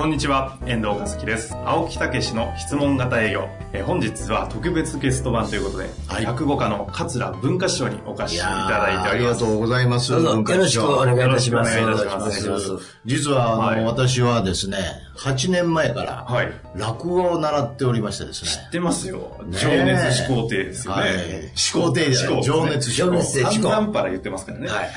こんにちは、遠藤和樹です。青木武の質問型営業。えー本日は特別ゲスト版ということで、はい落語家の桂文化師匠にお越しいただいております。ありがとうございます。どうぞ文化よろしくお願いいたします。よろしくお願いいたします実は、あの、はい私はですね、8年前から、はい。落語を習っておりましてですね。知ってますよ。ね情熱始皇帝ですよね。はい。思考定じゃない情熱情思考。熱で思考散々パラ言ってますからね。はいはい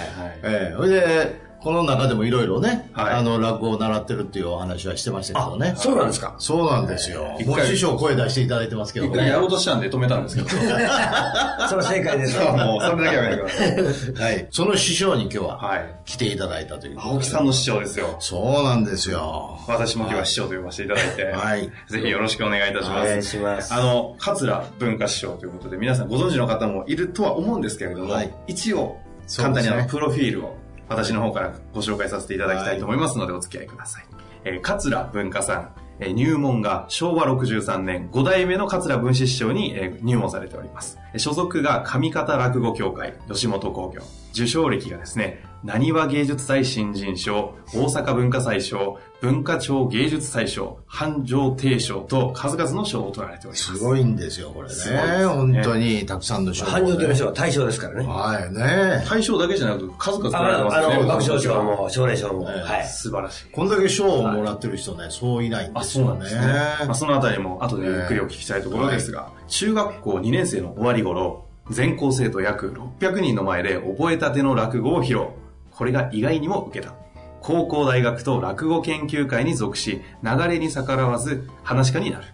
ええそれで、この中でもいろいろね、はいあの、落語を習ってるっていうお話はしてましたけどね。そうなんですかそうなんですよ。一回もう師匠声出していただいてますけどね。一回やろうとしたんで止めたんですけど。それは正解です。もうそれだけはやめてください。はい。その師匠に今日ははい。来ていただいたという。青木さんの師匠ですよ。そうなんですよ。私も今日は師匠と呼ばせていただいて、はいぜひよろしくお願いいたします。お願いしますあの、桂文化師匠ということで、皆さんご存知の方もいるとは思うんですけれども、はい一応、簡単にあの、プロフィールを私の方からご紹介させていただきたいと思いますので、お付き合いください。えー桂文化さん、えー入門が昭和63年5代目の桂文史師匠に、えー入門されております。所属が上方落語協会、吉本興業。受賞歴がですね、何和芸術祭新人賞、大阪文化祭賞、文化庁芸術祭賞、繁盛帝賞と数々の賞を取られております。すごいんですよ、これね。ね本当にたくさんの賞、繁盛というのは大賞ですからね。はいね。大賞だけじゃなくて数々取られてあますね。あの、爆笑賞も、奨励賞も。ええはい。素晴らしい。こんだけ賞をもらってる人ね、そういないんあ、ですよねそうなんですね。。まあ、そのあたりも後でゆっくりお聞きしたいところですが、中学校2年生の終わり頃、全校生徒約600人の前で覚えたての落語を披露。これが意外にも受けた。高校大学と落語研究会に属し、流れに逆らわず話し家になる。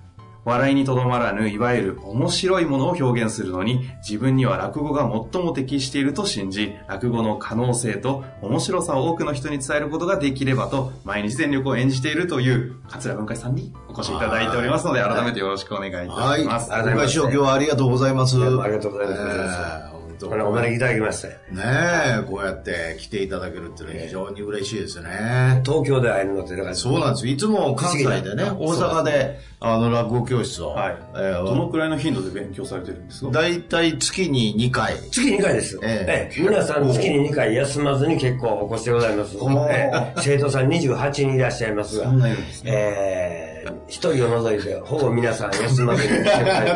笑いにとどまらぬ、いわゆる面白いものを表現するのに、自分には落語が最も適していると信じ、落語の可能性と面白さを多くの人に伝えることができればと、毎日全力を演じているという、桂文化さんにお越しいただいておりますので、改めてよろしくお願いいたしはい。ます。岡師匠今日はありがとうございます。ありがとうございますええ本当これお招きいただきまして。ねえ、こうやって来ていただけるっていうのは非常に嬉しいですね。東京で会えるのって、だから、そうなんですよ。いつも関西でね、大阪で、あの、落語教室を、はい。えどのくらいの頻度で勉強されてるんですか？だいたい月に2回。月2回ですよ。ええええ皆さん月に2回休まずに結構お越しでございます。ええ生徒さん28人いらっしゃいますが、そんないるんですね。えー一人を除いて、ほぼ皆さん休まずに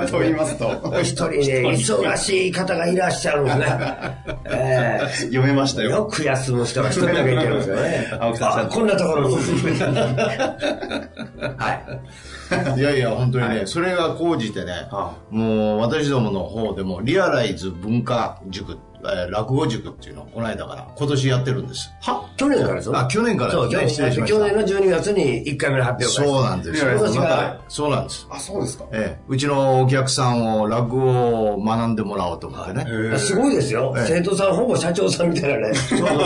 と言いますと。一人ね、忙しい方がいらっしゃるんですね。え読めましたーよよ。く休む人が一人だけいてるんですよね。青木さんあこんなところに。はい。いやいや、本当にね、それが講じてね、はもう私どもの方でもリアライズ文化塾、えー落語塾っていうのをこの間から今年やってるんです。は去年からですよ？あ、去年からそう、ですね。失礼しました。去年の12月に1回目の発表会。そうなんですよ。またそうなんです。あ、そうですか。ええ、うちのお客さんを落語を学んでもらおうと思ってね。すごいですよ。ええ生徒さんほぼ社長さんみたいなね。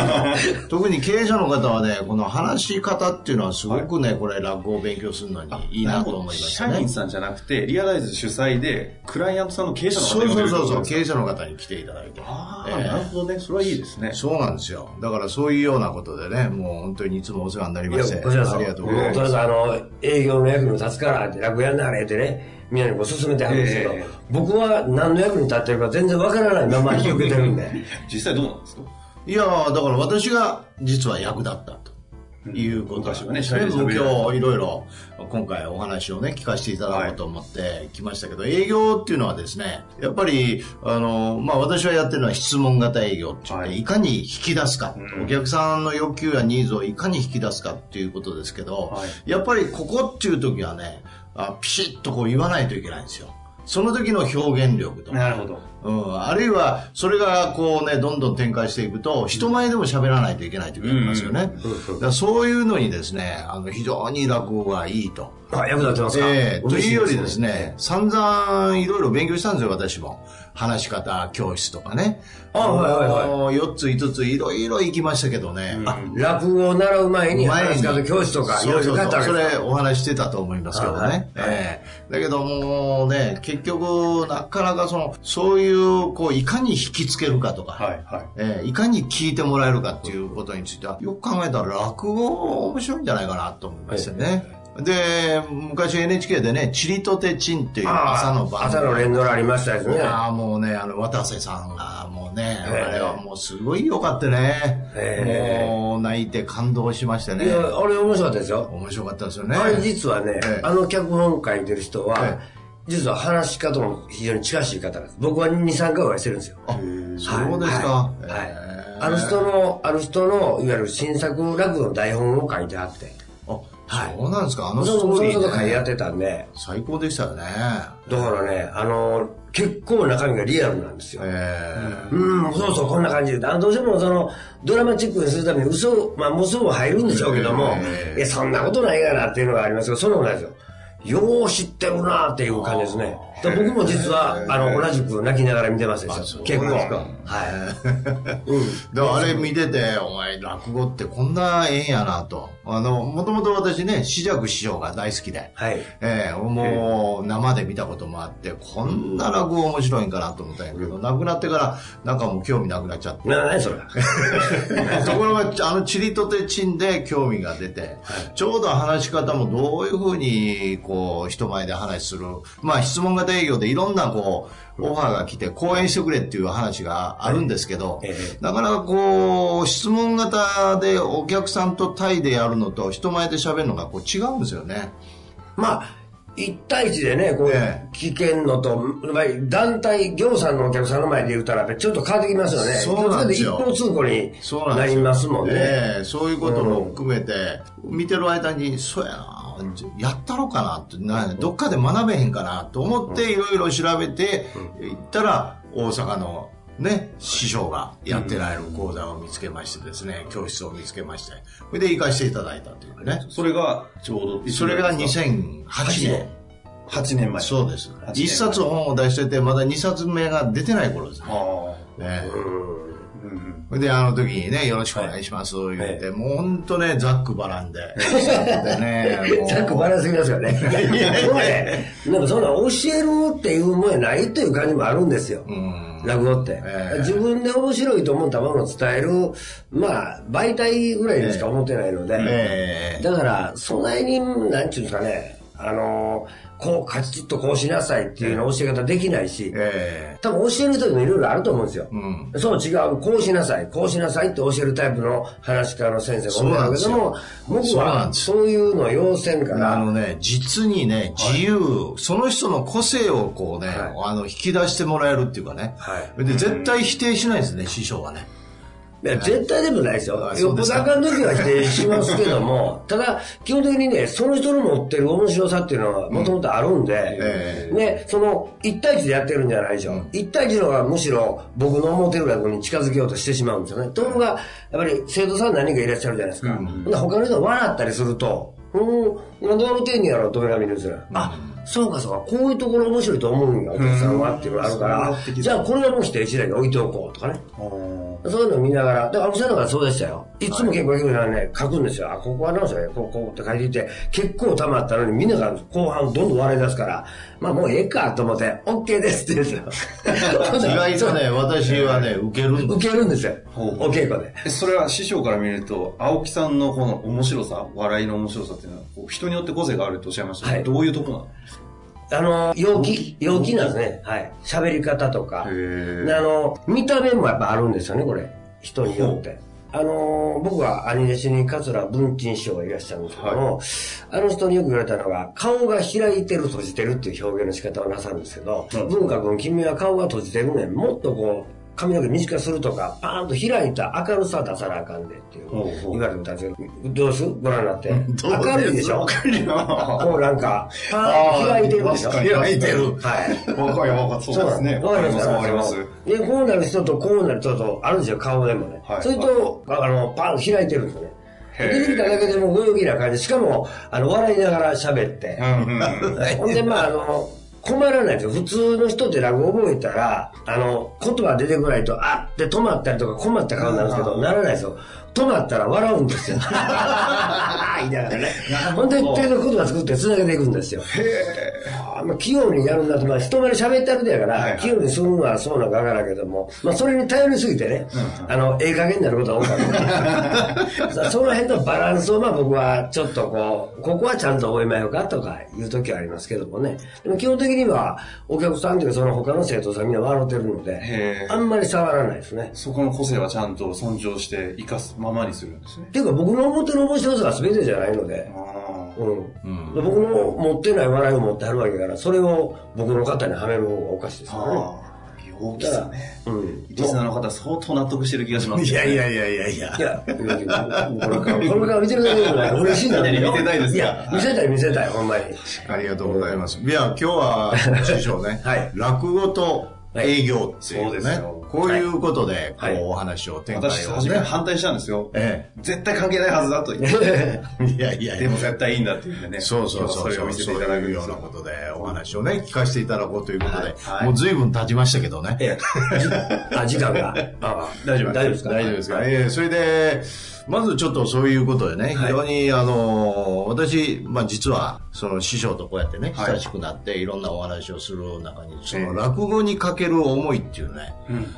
特に経営者の方はね、この話し方っていうのはすごくね、これ落語を勉強するのにいいなと思いましたね社員。さんじゃなくて、リアライズ主催で、クライアントさんの経営者の方そうそうそうそう、経経営者の方に来ていただいて。ああ、ええなるほどね。それはいいですね。そうなんですよ。だからそういうようなことでね、もう本当にいつもお世話になりいや、まして。こちらさん。ありがとうございとりあえます。ずあの、営業の役に立つからって、楽屋になれってね、みんなにこう勧めてはるんですけど、ええ僕は何の役に立ってるか全然わからないまま 引き受けてるんで。実際どうなんですか？いやーだから私が実は役立ったと。いうこと昔はねそれも社員さん今日いろいろ今回お話をね聞かせていただこうと思って来ましたけど、営業っていうのはですねやっぱりあの、まあ、私はやってるのは質問型営業って言って、はい。い、かに引き出すか、うん。お客さんの欲求やニーズをいかに引き出すかっていうことですけど、はい。やっぱりここっていう時はねあピシッとこう言わないといけないんですよ。その時の表現力となるほど。うん、あるいは、それがこうね、どんどん展開していくと、人前でも喋らないといけないということありますよね。そういうのにですね、あの、非常に落語がいいと。あ、役立ってますか？ええというよりですね。ね、散々いろいろ勉強したんですよ、私も。話し方教室とかね。あはいはいはいい。4つ5ついろいろ行きましたけどね。あ、落語を習う前に話し方教室とか、いろいそうそうそうそれお話ししてたと思いますけどね。はいはいええだけどもうね、結局、なかなかその、そういう、こう、いかに引きつけるかとか、はい、はい。ええいかに聞いてもらえるかっていうことについては、よく考えたら落語面白いんじゃないかなと思いましたね。で、昔 NHK でね、チリとてチンっていうあ朝の番朝の連ドラありましたですね。ああ、もうね、あの、渡瀬さんが、もうね、ええあれはもうすごい良かったね。ええもう泣いて感動しましてねい。や、あれ面白かったですよ。面白かったですよね。あれ実はねええ、あの脚本書いてる人はえ、実は話し方も非常に近しい方です。僕は2、3回お会いしてるんですよ。あ、そうですか。はい。はいええあの人の、あの人の、いわゆる新作落語の台本を書いてあって、あ、はいそうなんですか？あのスそのトーリー、その書いてやっね、てたんで、最高でしたよね。だからね、あの、結構中身がリアルなんですよ。えうん、そうそう、こんな感じで。あどうしてもその、ドラマチックにするために嘘、まあ、嘘も入るんでしょうけども、ええいや、そんなことないかなっていうのがありますけど、そんなことないですよ。よう知ってるなっていう感じですね。僕も実は、あの、同じく泣きながら見てますでしょ。結構。はい。えだからあれ見てて、お前、落語ってこんなええんやなと。あの、もともと私ね、紫尺師匠が大好きで。はい。ええもう生で見たこともあって、こんな落語面白いんかなと思ったんやけど、亡くなってからなんかもう興味なくなっちゃって。な、なにそれ。ところが、あのチリとてチンで興味が出て、ちょうど話し方もどういうふうに、こう、人前で話する。まあ、質問型営業でいろんな、こう、オファーが来て講演してくれっていう話があるんですけど、ええなかなかこう、質問型でお客さんと対でやるのと人前で喋るのがこう違うんですよね。まあ、一対一でね、こうえ、聞けんのと、まあ団体、業さんのお客さんの前で言うたら、ちょっと変わってきますよね。そうなんですよ一方通行になりますもんね。ええそういうことも含めて、見てる間に、そうやな、やったろかなってな、どっかで学べへんかなと思って、いろいろ調べて、行ったら、大阪のね、師匠がやってられる講座を見つけましてですね、教室を見つけまして、それで行かせていただいたというね。それがちょうど、それが2008年。8年前。そうです8。年一冊本を出してて、まだ二冊目が出てない頃ですね。ねで、あの時にね、よろしくお願いします、言って、もう本当ね、ざっくばらんで。で ね、ざっくばらんすぎますよね。いや、でもね、なん。かそんな教えるっていうもんやないという感じもあるんですよ。うん。落語って、ええ。自分で面白いと思ったものを伝える、まあ、媒体ぐらいにしか思ってないので、ええ。だから、そないに、なんちゅうんですかね、あのこう、カチッとこうしなさいっていうの教え方できないし、え多分教える人でもいろいろあると思うんですよ。うん。そう違う、こうしなさい、こうしなさいって教えるタイプの話し家の先生がおるんだけども、僕はそういうのを要せんかあら、のね、実にね、自由、その人の個性をこうね、はい。あの、引き出してもらえるっていうかね。はい。で、絶対否定しないですね、師匠はね。いや絶対でもないですよ。あよっぽどあかん時は否定しますけども、ただ、基本的にね、その人の持ってる面白さっていうのはもともとあるんで、えね、その、一対一でやってるんじゃないでしょ。一対一の方がむしろ僕の思ってる落語に近づけようとしてしまうんですよね。ところが、やっぱり生徒さん何人かいらっしゃるじゃないですか。他の人が笑ったりすると、うん、なんで笑ってんねやろ、と目が見るんですよ。あ、そうかそうか、こういうところ面白いと思うんや、お客さんはっていうのがあるから、じゃあこれはもう否定しないで置いておこうとかね。そういうのを見ながら、だから、青木さんのがそうでしたよ。いつも結構、結構ね、書くんですよ。あ、ここはなんですよね、こう、こうって書いていて、結構溜まったのに、みんなが後半どんどん笑い出すから、まあもうええかと思って、OK ですって言うんですよ。意外とね、私はね、受けるんです受けるんですよ。ほうお稽古で。えそれは師匠から見ると、青木さんのこの面白さ、笑いの面白さっていうのは、こう人によって個性があるとおっしゃいましたけど、はいどういうところなの？あの、陽気、陽気？なんですね。はい。喋り方とか。あの、見た目もやっぱあるんですよね、これ。人によって。あの、僕は兄弟子に桂文珍師匠がいらっしゃるんですけども、あの人によく言われたのが、顔が開いてる、閉じてるっていう表現の仕方をなさるんですけど、文化君、君は顔が閉じてるねん。もっとこう、髪の毛短くするとか、パーンと開いた明るさ出さなあかんでっていう言われてたんですけど、どうですご覧になって。明るいでしょ？こうなんか、パーンと開いてるでしょ確かに開いてる。はい。わかるわかるそうですね。わかりますわかります。で、こうなる人とこうなる人とあるんですよ、顔でもね。はいそれと、あの、パンと開いてるんですよね。出てきただけでもご陽気な感じ。しかも、あの、笑いながら喋って。ほんで、まあ、あの、困らないですよ。普通の人って落語覚えたら、あの、言葉出てこないと、あって止まったりとか困った顔になるんですけど、ならないですよ。止まったら笑うんですよ。言いながらね。ほんで、手の言葉作って繋げていくんですよ。あまあ、器用にやるんだと、まあ、人前で喋ってるだから、はいはい器用にするのはそうなんかわからんけども、まあ、それに頼りすぎてね、あの、ええ加減になることが多かった。さその辺のバランスを、まあ、僕はちょっとこう、ここはちゃんと覚えまようかとかいう時はありますけどもね。でも基本的には、お客さんというか、その他の生徒さんみんな笑ってるのであんまり触らないですね。そこの個性はちゃんと尊重して生かすままにするんですねっ。ていうか、僕の思ってる面白さが全てじゃないので、あうん。僕の持ってない笑いを持ってはるわけだから、それを僕の方にはめる方がおかしいですあ。よね。ああ。陽気さね。うん。リスナーの方相当納得してる気がします、いやいやいやいやいやい。や、これから、これから見てるだけでもない嬉しいんだけど。見てないですかいや、見せたい見せたい、ほんまに。ありがとうございます。いや、今日は、師匠ね、はい落語と営業っていうね、はいそうですよこういうことで、こう、はいお話を展開を私、初めね。反対したんですよ。え絶対関係ないはずだと言って。え。いやいやいやでも。絶対いいんだって言ってね。そうそうそうそれを見せていただくよう。なことで、お話をね、聞かせていただこうということで、はいもう随分経ちましたけどね。ええ。じあ、時間が。あ大丈夫大丈夫ですか？大丈夫ですか、ええそれで、まずちょっとそういうことでね、非常に、あの、私、まあ実は、その師匠とこうやってね、はい。親しくなっていろんなお話をする中に、その落語にかける思いっていうね、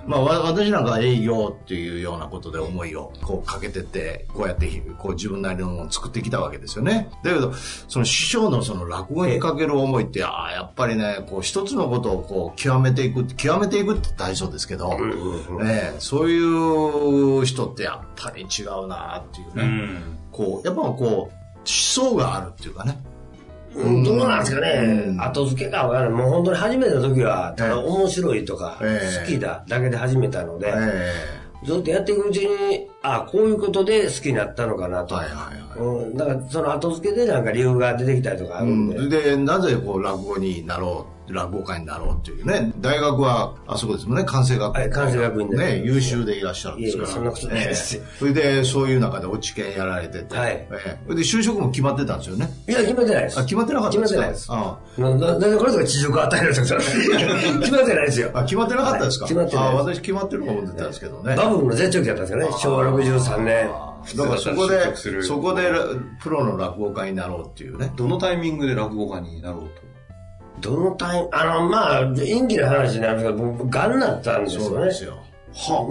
まあわ私なんかは営業っていうようなことで思いをこうかけてって、こうやってこう自分なりのものを作ってきたわけですよね。だけど、その師匠のその落語にかける思いって、ああ、やっぱりね、こう一つのことをこう極めていく、極めていくって大層ですけど、ねえそういう人ってやっぱり違うなっていうね、うん。こう、やっぱこう、思想があるっていうかね。うんどうなんですかね、うん後付けがわからない。もう本当に始めた時は、ただ面白いとか、ええ好きだだけで始めたので、えずっとやっていくうちに、あこういうことで好きになったのかなと。はいはいはいうん、だからその後付けでなんか理由が出てきたりとかあえるんで。うん、で、なぜこう落語になろう、落語家になろうっていうね。大学は、あそこですもんね、関西学院。はい関西学院でね、優秀でいらっしゃるんですから。いえいえそんなことないですよええそれで、そういう中で落ち研やられてて。はいええそれで、就職も決まってたんですよね。いや、決めてないです。あ、決まってなかったんですか？決まってないです。あなんでこれとか地上与えるんですか？決まってないですよ。あ、決まってなかったですか、はい決まってないあ、私決まってると思ってたんですけどね。バブルの絶頂期だったんですよね。昭和63年。だからそこで、るそこでプロの落語家になろうっていうね。どのタイミングで落語家になろうと。どのタイミング、あの、まあ、演技の話になるんですけど、僕、癌になったんですよね。そうですよ。は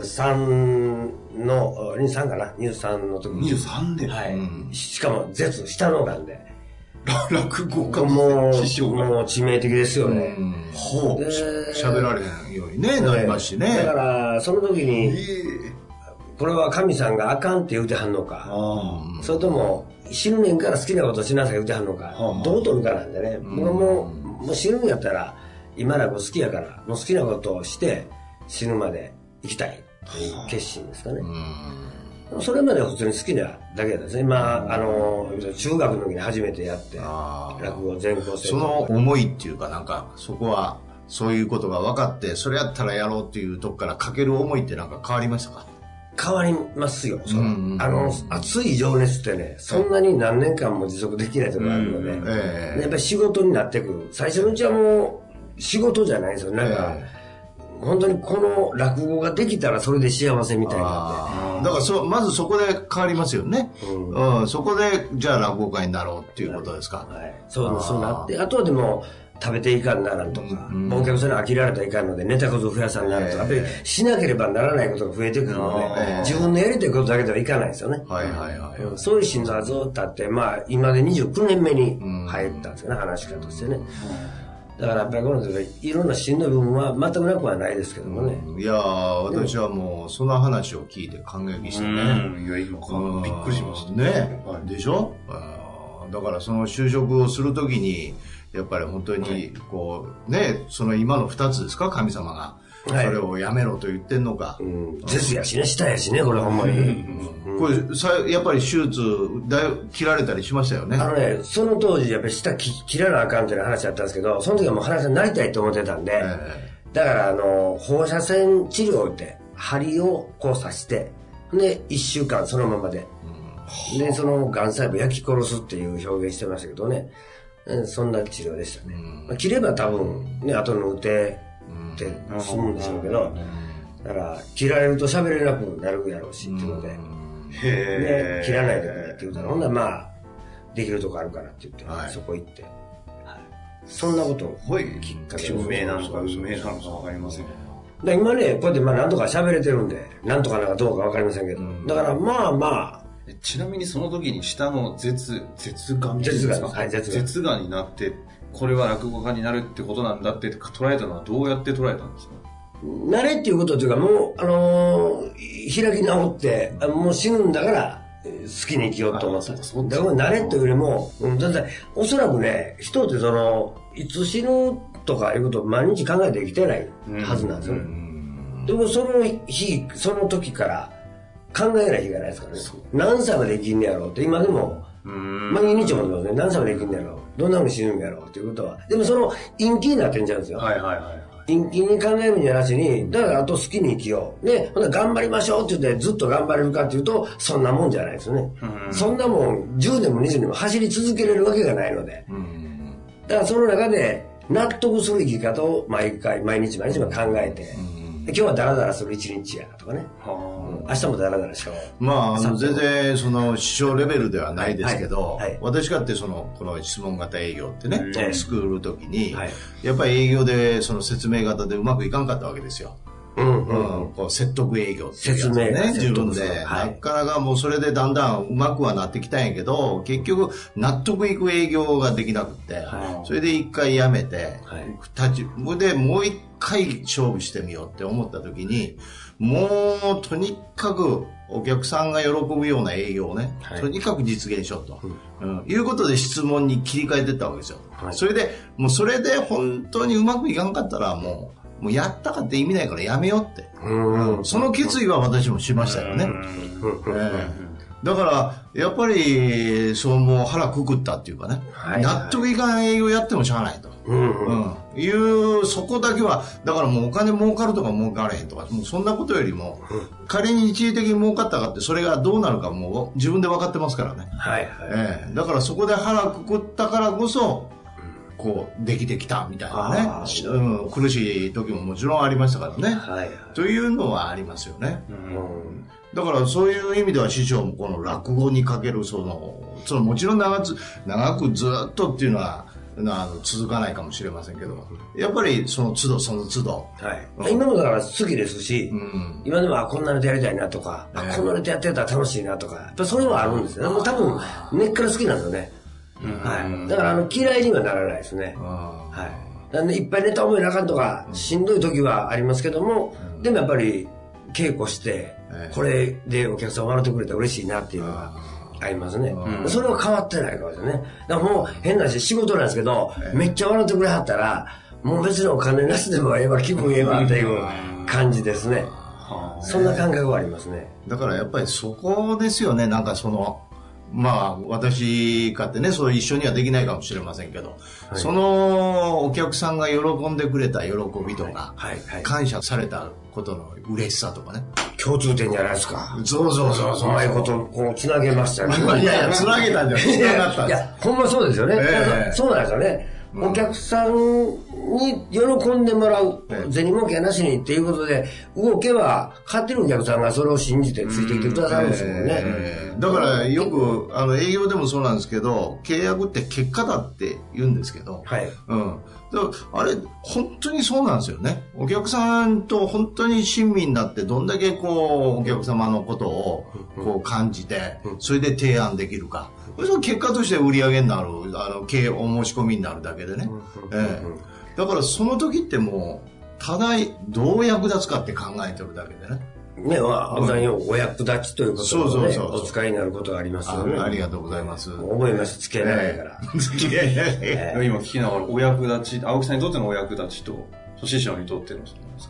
23の、あ23かな ?23 の時に。23で、はい。しかも、絶、下の癌で。落語家もう。もう致命的ですよね。ほう。で喋られへんようにね、なりますしね。だから、その時に、これは神さんがあかんって言うてはんのか、あそれとも、死ぬねんから好きなことしなさい言うてはんのかはあ、どう取るかなんでね、僕はもう、もう死ぬんやったら、今落語好きやから、もう好きなことをして、死ぬまで生きたいという決心ですかね。それまでは普通に好きなだけですね。まあ、あの、中学の時に初めてやって、落語全校生その思いっていうかなんか、そこは、そういうことが分かって、それやったらやろうっていうとこからかける思いってなんか変わりましたか？変わりますよ。そのうんうんあの、熱い情熱ってね、そんなに何年間も持続できないところがあるので、ええやっぱり仕事になってくる。最初のうちはもう、仕事じゃないですよ。なんか、え本当にこの落語ができたらそれで幸せみたいなだからそ、まずそこで変わりますよね。うん、そこで、じゃあ落語家になろうっていうことですか。で。はい。そう、そうなって、あとはでも、食べていかんならんとか、うんお客さんに飽きられたらいかんので、ネタこそ増やさんならんとか、やっぱりしなければならないことが増えてくるのええで、自分のやりたいことだけではいかないですよね。はいはいはい。うんそういう心臓がずっとあって、まあ、今で29年目に入ったんですよね、話し家としてね。だからやっぱりこの時いろんなしんどい部分は全くなくはないですけどもね。いやー、私はもう、その話を聞いて感激してね。うん。いや、今びっくりしました。ね、はいでしょ？だからその就職をするときに、やっぱり本当に、こう、ね、その今の二つですか、神様が。はいそれをやめろと言ってんのか。うん。絶やしね、下やしね、これほんまに。これさ、やっぱり手術だ切られたりしましたよね。あのね、その当時やっぱり下切切らなあかんっていう話だったんですけど、その時はもう話になりたいと思ってたんで、えだからあの、放射線治療って、針をこう刺して、で、一週間そのままで、で、その、癌細胞焼き殺すっていう表現してましたけどね。うんそんな治療でしたね。まあ切れば多分、ね、後の打てって済むんでしょうけど、だから、切られると喋れなくなるやろうしっていうので、へで、切らないでくれって言うたら、ほんならまあ、できるとこあるからって言って、はい。そこ行って、そんなことをはい。きっかけ証明なのか、無名なのかわかりません。だ今ね、こうやってまあなんとか喋れてるんで、なんとかなんかどうかわかりませんけど、だからまあまあ、えちなみにその時に下の絶、絶がんですか？はい舌が。になって、これは落語家になるってことなんだって捉えたのはどうやって捉えたんですか？慣れっていうことというか、もう、あのー開き直って、あもう死ぬんだから、えー好きに生きようと思った。だから慣れというよりも、うん、だって、おそらくね、人ってその、いつ死ぬとかいうことを毎日考えて生きてないはずなんですよ。ね。でもその日、その時から考えない日がないですからね。何歳まで生きんねやろうって、今でも、うん。毎日思ってますね。何歳まで生きんねやろう。どんなふうに死ぬんやろうっていうことは。でもその、陰気になってんじゃうんですよ。はいはいはい。陰気に考えるんじゃなしに、だからあと好きに生きよう。で、ほん頑張りましょうって言ってずっと頑張れるかっていうと、そんなもんじゃないですよね。そんなもん10年も20年も走り続けれるわけがないので。だからその中で納得する生き方を毎回、毎日毎日考えて、で今日はダラダラする一日やとかね。は明日もダラダラしよう。まあ、あの全然その師匠レベルではないですけど、はいはい私かってそのこの質問型営業ってね、ええ作る時に、はいやっぱり営業でその説明型でうまくいかんかったわけですよ。うんううん。ん、こう説得営業っていうやつね説明が自分で、はい。なかなかもうそれでだんだんうまくはなってきたんやけど結局納得いく営業ができなくて、はそれで一回やめて、はい。立でもう一回勝負してみようって思った時にもうとにかくお客さんが喜ぶような営業をね、はい。とにかく実現しようと、うん。いうことで質問に切り替えてったわけですよ、はい。それでもうそれで本当にうまくいかんかったらもうもうやったかって意味ないからやめようって、うん。その決意は私もしましたよね。ええだから、やっぱり、そうもう腹くくったっていうかね、はい納得いかん営業やってもしゃあないと。うんうん。うん。いう、そこだけは、だからもうお金儲かるとか儲からへんとか、もうそんなことよりも、仮に一時的に儲かったかって、それがどうなるかもう自分で分かってますからね。はいはい。ええだからそこで腹くくったからこそ、こう、できてきたみたいなあねうん。苦しい時ももちろんありましたからね。はいはい。というのはありますよね。うんだからそういう意味では師匠もこの落語にかけるその、そのもちろん長つ長くずっとっていうのは、あの続かないかもしれませんけど、やっぱりその都度その都度、はい。今もだから好きですし、うん、今でもあこんなネタやりたいなとか、あええこんなネタやってたら楽しいなとか、やっぱそれはあるんですよね。もう多分根っから好きなんですよね。はい。だからあの嫌いにはならないですね。あはい。なんでいっぱいネタ覚えなあかんとか、しんどい時はありますけども、でもやっぱり稽古してええ、これでお客さん笑ってくれたら嬉しいなっていうのがありますね。それは変わってないからですね。だからもう変な話、仕事なんですけど、めっちゃ笑ってくれはったら、もう別にお金なしでもええわ、気分ええわっていう感じですね。そんな感覚はありますね。だからやっぱりそこですよね、なんかその、まあ私かってね、そう一緒にはできないかもしれませんけど、そのお客さんが喜んでくれた喜びとか、はいはい感謝されたことの嬉しさとかね。共通点じゃないですか。そうそうそうそう。うまいこと、こう、つなげましたね。いやいや、つなげたんじゃない、つながったんです。いや、ほんまそうですよね。ええそうなんですよね。お客さんに喜んでもらう、ええ。銭儲けなしにっていうことで、動けば、勝ってるお客さんがそれを信じてついてきてくださるんですもんね。えーだからよくあの営業でもそうなんですけど契約って結果だって言うんですけど、はい。うん、あれ本当にそうなんですよね。お客さんと本当に親身になってどんだけこうお客様のことをこう感じてそれで提案できるか。それの結果として売り上げになるあの経営お申し込みになるだけでね、ええ。だからその時ってもうただどう役立つかって考えてるだけでねね、まあ、普段よお役立ちということそうで、ね、そうそうお使いになることがありますよね。あありがとうございます。覚えました、付けないから。いやいやいや今聞きながら、お役立ち、青木さんにとってのお役立ちと、師匠にとっての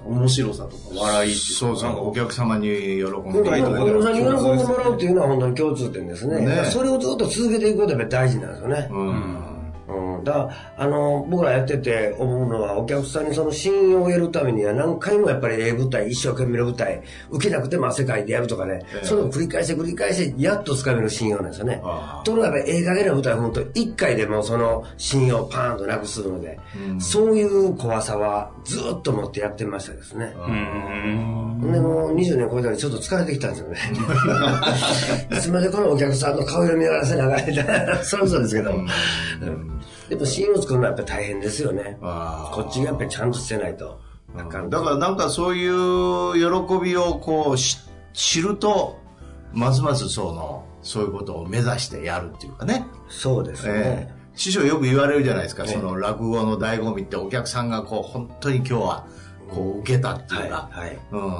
面白さとか笑いっていうそうそう、お客様に喜んでいただ本当にお客さんに喜んでもらうっていうのは本当に共通点ですね。ねそれをずっと続けていくことが大事なんですよね。うん。うんうん。だから、あの、僕らやってて思うのは、お客さんにその信用を得るためには何回もやっぱりええ舞台、一生懸命の舞台、受けなくても汗かいてやるとかね、それを繰り返して繰り返して、やっと掴める信用なんですよねあ。ところがええ加減な舞台を踏むと、一回でもその信用をパーンとなくするので、そういう怖さはずっと持ってやってましたですね。うん。でもう20年超えたらちょっと疲れてきたんですよね。いつまでこのお客さんの顔色見らせながら そろそろですけど。うんでも信用を作るのはやっぱり大変ですよね。こっちがやっぱりちゃんとしてないと。だからなんかそういう喜びをこうし知ると、ますますその、そういうことを目指してやるっていうかね。そうですえね。え師匠よく言われるじゃないですか、ええその落語の醍醐味ってお客さんがこう本当に今日はこう受けたっていうか、はいはい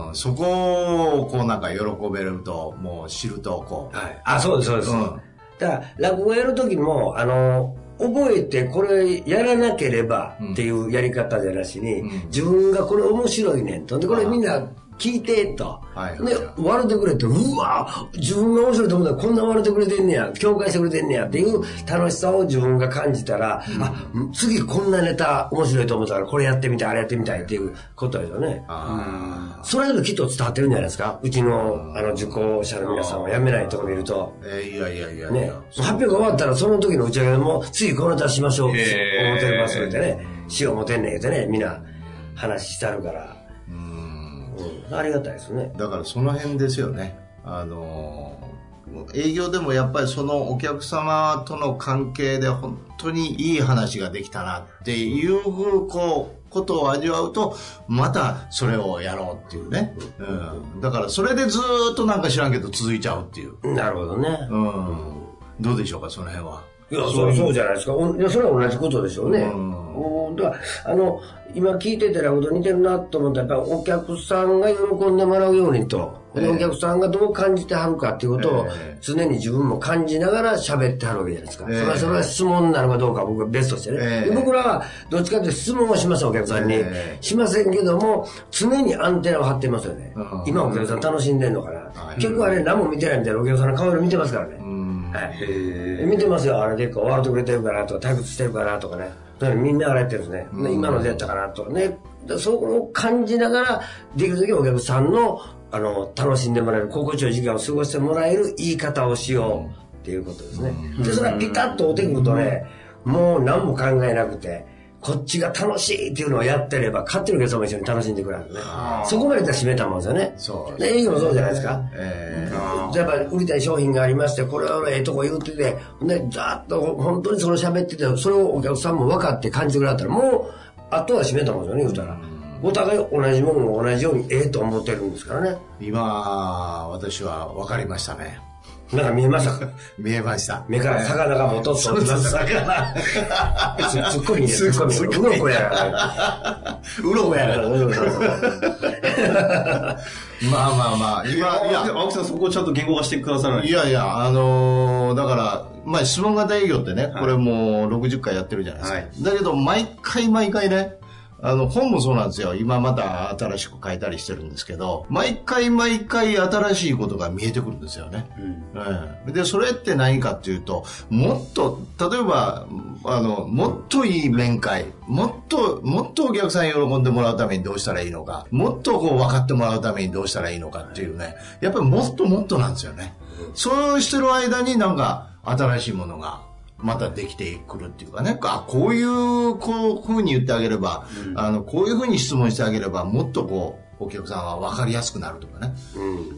うん、そこをこうなんか喜べるともう知るとこう、はい。あ、そうです、そうです。うんだから、落語やるときも、あの、覚えてこれやらなければっていうやり方じゃなしに、うん自分がこれ面白いねんと。で、これみんな聞いてと。はいで、笑ってくれって、うわ自分が面白いと思ったらこんな笑ってくれてんねや、共感してくれてんねや。っていう楽しさを自分が感じたら、あ、次こんなネタ面白いと思ったからこれやってみたい、あれやってみたいっていうことですよね。あそれでもきっと伝わってるんじゃないですか？うちの、あの、受講者の皆さんはやめないとこ見ると。ーえーいやいやいやいね。や、、発表が終わったらその時の打ち上げでもう次このネタしましょう思ってますってね、しよう思てんねんってね、みんな話してあるから、うんうん、ありがたいですね。だからその辺ですよね。あのー営業でもやっぱりそのお客様との関係で本当にいい話ができたなっていうこうことを味わうとまたそれをやろうっていうね、うん、だからそれでずーっとなんか知らんけど続いちゃうっていう、なるほどね。うん、どうでしょうかその辺はいや、そうそうじゃないですか。おいや、それは同じことでしょうね。うんうんだから、あの、今聞いてて落語と似てるなと思ったら、やっぱお客さんが喜んでもらうようにと、でええお客さんがどう感じてはるかっていうことをええ常に自分も感じながら喋ってはるわけじゃないですか。ええそれはそれは質問なのかどうかは僕は別としてね。ええで僕らはどっちかというと質問はしません、お客さんに。ええしませんけども、常にアンテナを張ってますよね。うん今お客さん楽しんでんのかな。はい結構あれ何も見てないみたいなお客さんの顔色見てますからね。うんはい、見てますよ、あれでこう笑ってくれてるかなとか、退屈してるかなとかね。みんなあれやってるんですね。で今のでやったかなとかね。でそこを感じながら、できるだけお客さんの、あの、楽しんでもらえる、心地よい時間を過ごしてもらえる言い方をしようっていうことですね。で、それはピタッとおてくるとね、もう何も考えなくて、こっちが楽しいっていうのをやってれば、勝手にお客様も一緒に楽しんでくれるんでね。そこまでいったら締めたもんですよね。そうで営業もそうじゃないですか。えやっぱり売りたい商品がありまして、これをええとこ言ってて、で、ざーっと本当にそれ喋ってて、それをお客さんも分かって感じてくれたら、もう、あとは閉めたもんですよね、言うたら。お互い同じものを同じようにええと思ってるんですからね。ー今私は分かりましたねなんか見えました？か 見えました目から魚がボトッと落ちました。魚。ツッコミね、ツッコミ。うろこやから。うろこやからうんそうそうまあまあまあ今いや青木さんそこをちゃんと言語化してくださらないいやいや、あのーだから、まあ、質問型営業ってね、これもう60回やってるじゃないですか。はいだけど、毎回毎回ね、あの、本もそうなんですよ。今また新しく書いたりしてるんですけど、毎回毎回新しいことが見えてくるんですよね。うんで、それって何かっていうと、もっと、例えば、あの、もっといい面会、もっと、もっとお客さんに喜んでもらうためにどうしたらいいのか、もっとこう分かってもらうためにどうしたらいいのかっていうね、やっぱりもっともっとなんですよね。そうしてる間になんか新しいものがまたできてくるっていうかね、あ、こういう、こう、ふうに言ってあげれば、あの、こういうふうに質問してあげれば、もっとこう、お客さんは分かりやすくなるとかね。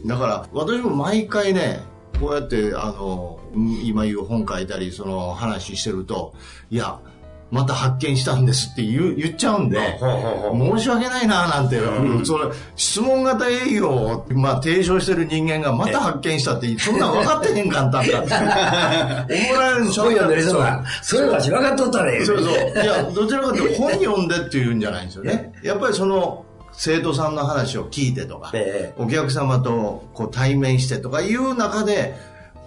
だから、私も毎回ね、こうやって、あの、今言う本書いたり、その話してると、いや、また発見したんですって言う言っちゃうんで、申し訳ないななんて、それ質問型営業を、まあ、提唱してる人間がまた発見したって、そんなん分かってへんかったんだって。思われるんでしょ本読んでる人が、それはし分かっとったね。そうそう。いや、どちらかというと本読んでっていうんじゃないんですよね。やっぱりその、生徒さんの話を聞いてとか、ええお客様とこう対面してとかいう中で、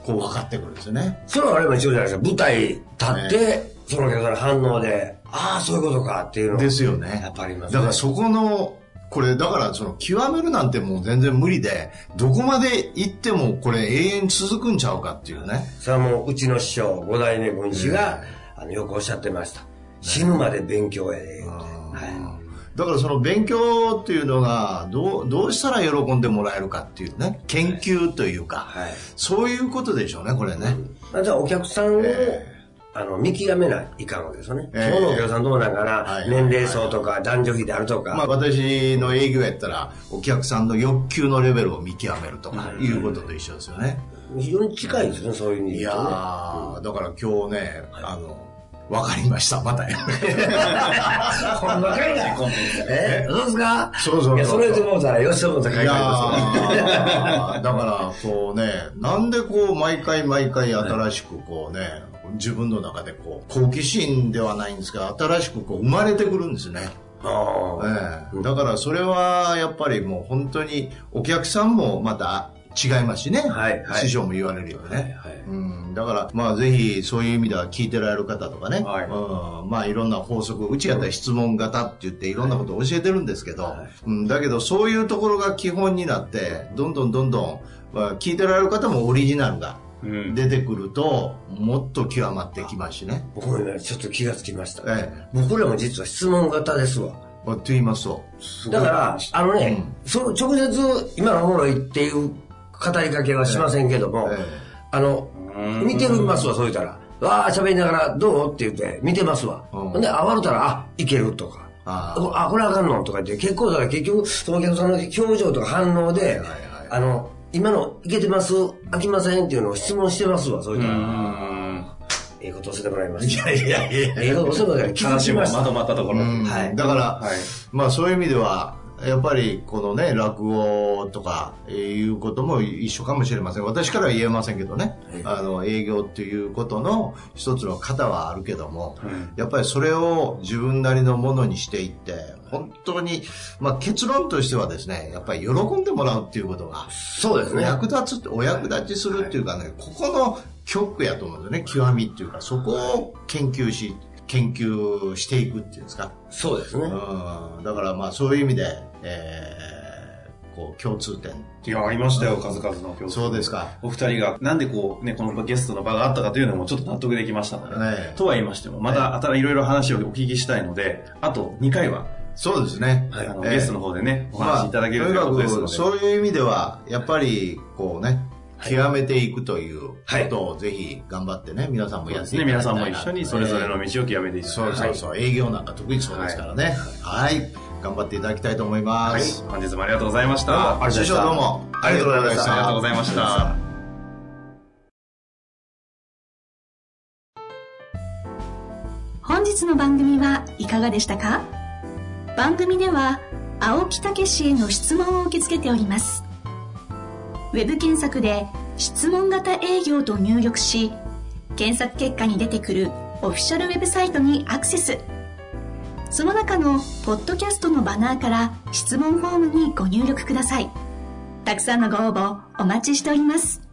こう分かってくるんですよね。それはあれも一緒じゃないですか。舞台立って、そのお客さんの反応で、ああ、そういうことかっていうのですよね。やっぱありますね。だからそこの、これだからその極めるなんてもう全然無理で、どこまで行ってもこれ永遠に続くんちゃうかっていうね。それはもう、うちの師匠、五代目文士が、あの、よくおっしゃってました。死ぬまで勉強やで、言うて。はだからその勉強っていうのがどうどうしたら喜んでもらえるかっていうね研究というか、い。はい。そういうことでしょうねこれね、あじゃあお客さんを、えあの、見極めないかんわけですよね。ええ。今日のお客さんどうなんかな、はい年齢層とか男女比であるとか。まあ、私の営業やったらお客さんの欲求のレベルを見極めるとかい。うことと一緒ですよね、非常に近いですね、そういう意味でいやだから今日ねあの分かりましたまた。ほんまかいな。え？そうですか？そうそうそういや、それでもうたら、よしともたらいや買い替えですーだからこうねなんでこう毎回毎回新しくこうね、自分の中でこう好奇心ではないんですが新しくこう生まれてくるんですね、ああ。ええ。だからそれはやっぱりもう本当にお客さんもまた違いますしね、はいはい。師匠も言われるよね、はいはい。うん、だからまあぜひそういう意味では聞いてられる方とかね、はい。うん、まあいろんな法則うちやったら質問型って言っていろんなことを教えてるんですけど、はい。うん、だけどそういうところが基本になってどんどんどんどん、まあ、聞いてられる方もオリジナルがうん。出てくるともっと極まってきますしね、僕もね、ちょっと気がつきました。え僕らも実は質問型ですわ。え、と言いますと。だから、あのね、その直接、今のおもろいっていう語りかけはしませんけども、ええ。あの、見てますわ、そう言ったら。わあ、喋りながら、どう？って言って、見てますわ。うん。ほんで、あ、笑ったら、あ、いけるとか。ああ。これあかんの？とか言って、結構だから結局、そのお客さんの表情とか反応で、あの、今のいけてます？飽きませんっていうのを質問してますわ、そう言った。ええこと教えてもらいました。いやいやいやええこと教えてもらいました。話もきまとまったところ。うんはいだから、はいまあそういう意味では、やっぱりこのね、落語とかえーいうことも一緒かもしれません。私からは言えませんけどね、あの営業っていうことの一つの型はあるけども、やっぱりそれを自分なりのものにしていって、本当に、まあ結論としてはですね、やっぱり喜んでもらうっていうことが、そうですね。役立つって、お役立ちするっていうかね、ここの極やと思うんですよね、極みっていうか、そこを研究し、研究していくっていうんですか。そうですね。うんだからまあそういう意味で、えー、こう共通点。いや、ありましたよ、数々の共通そうですか。お二人が、なんでこう、ね、このゲストの場があったかというのもちょっと納得できましたので、ね。とは言いましても、また、いろいろ話をお聞きしたいので、あと2回は、そうですね。あの、えー。ゲストの方でね、おまあ話しいただけるということですので、そういう意味では、やっぱりこうね、極めていくということをぜひ頑張ってね、皆さんもやっていね、ただきたいな皆さんも一緒にそれぞれの道を極めていただきたいそうそう。そう、営業なんか得意そうですからね。はい。頑張っていただきたいと思いまはいす。。本日もありがとうございました。どうもありがとうございました師匠どうもありがとうございました。ありがとうございました。本日の番組はいかがでしたか？番組では青木武氏への質問を受け付けておりますウェブ検索で「質問型営業」と入力し検索結果に出てくるオフィシャルウェブサイトにアクセスその中のポッドキャストのバナーから質問フォームにご入力ください。たくさんのご応募お待ちしております。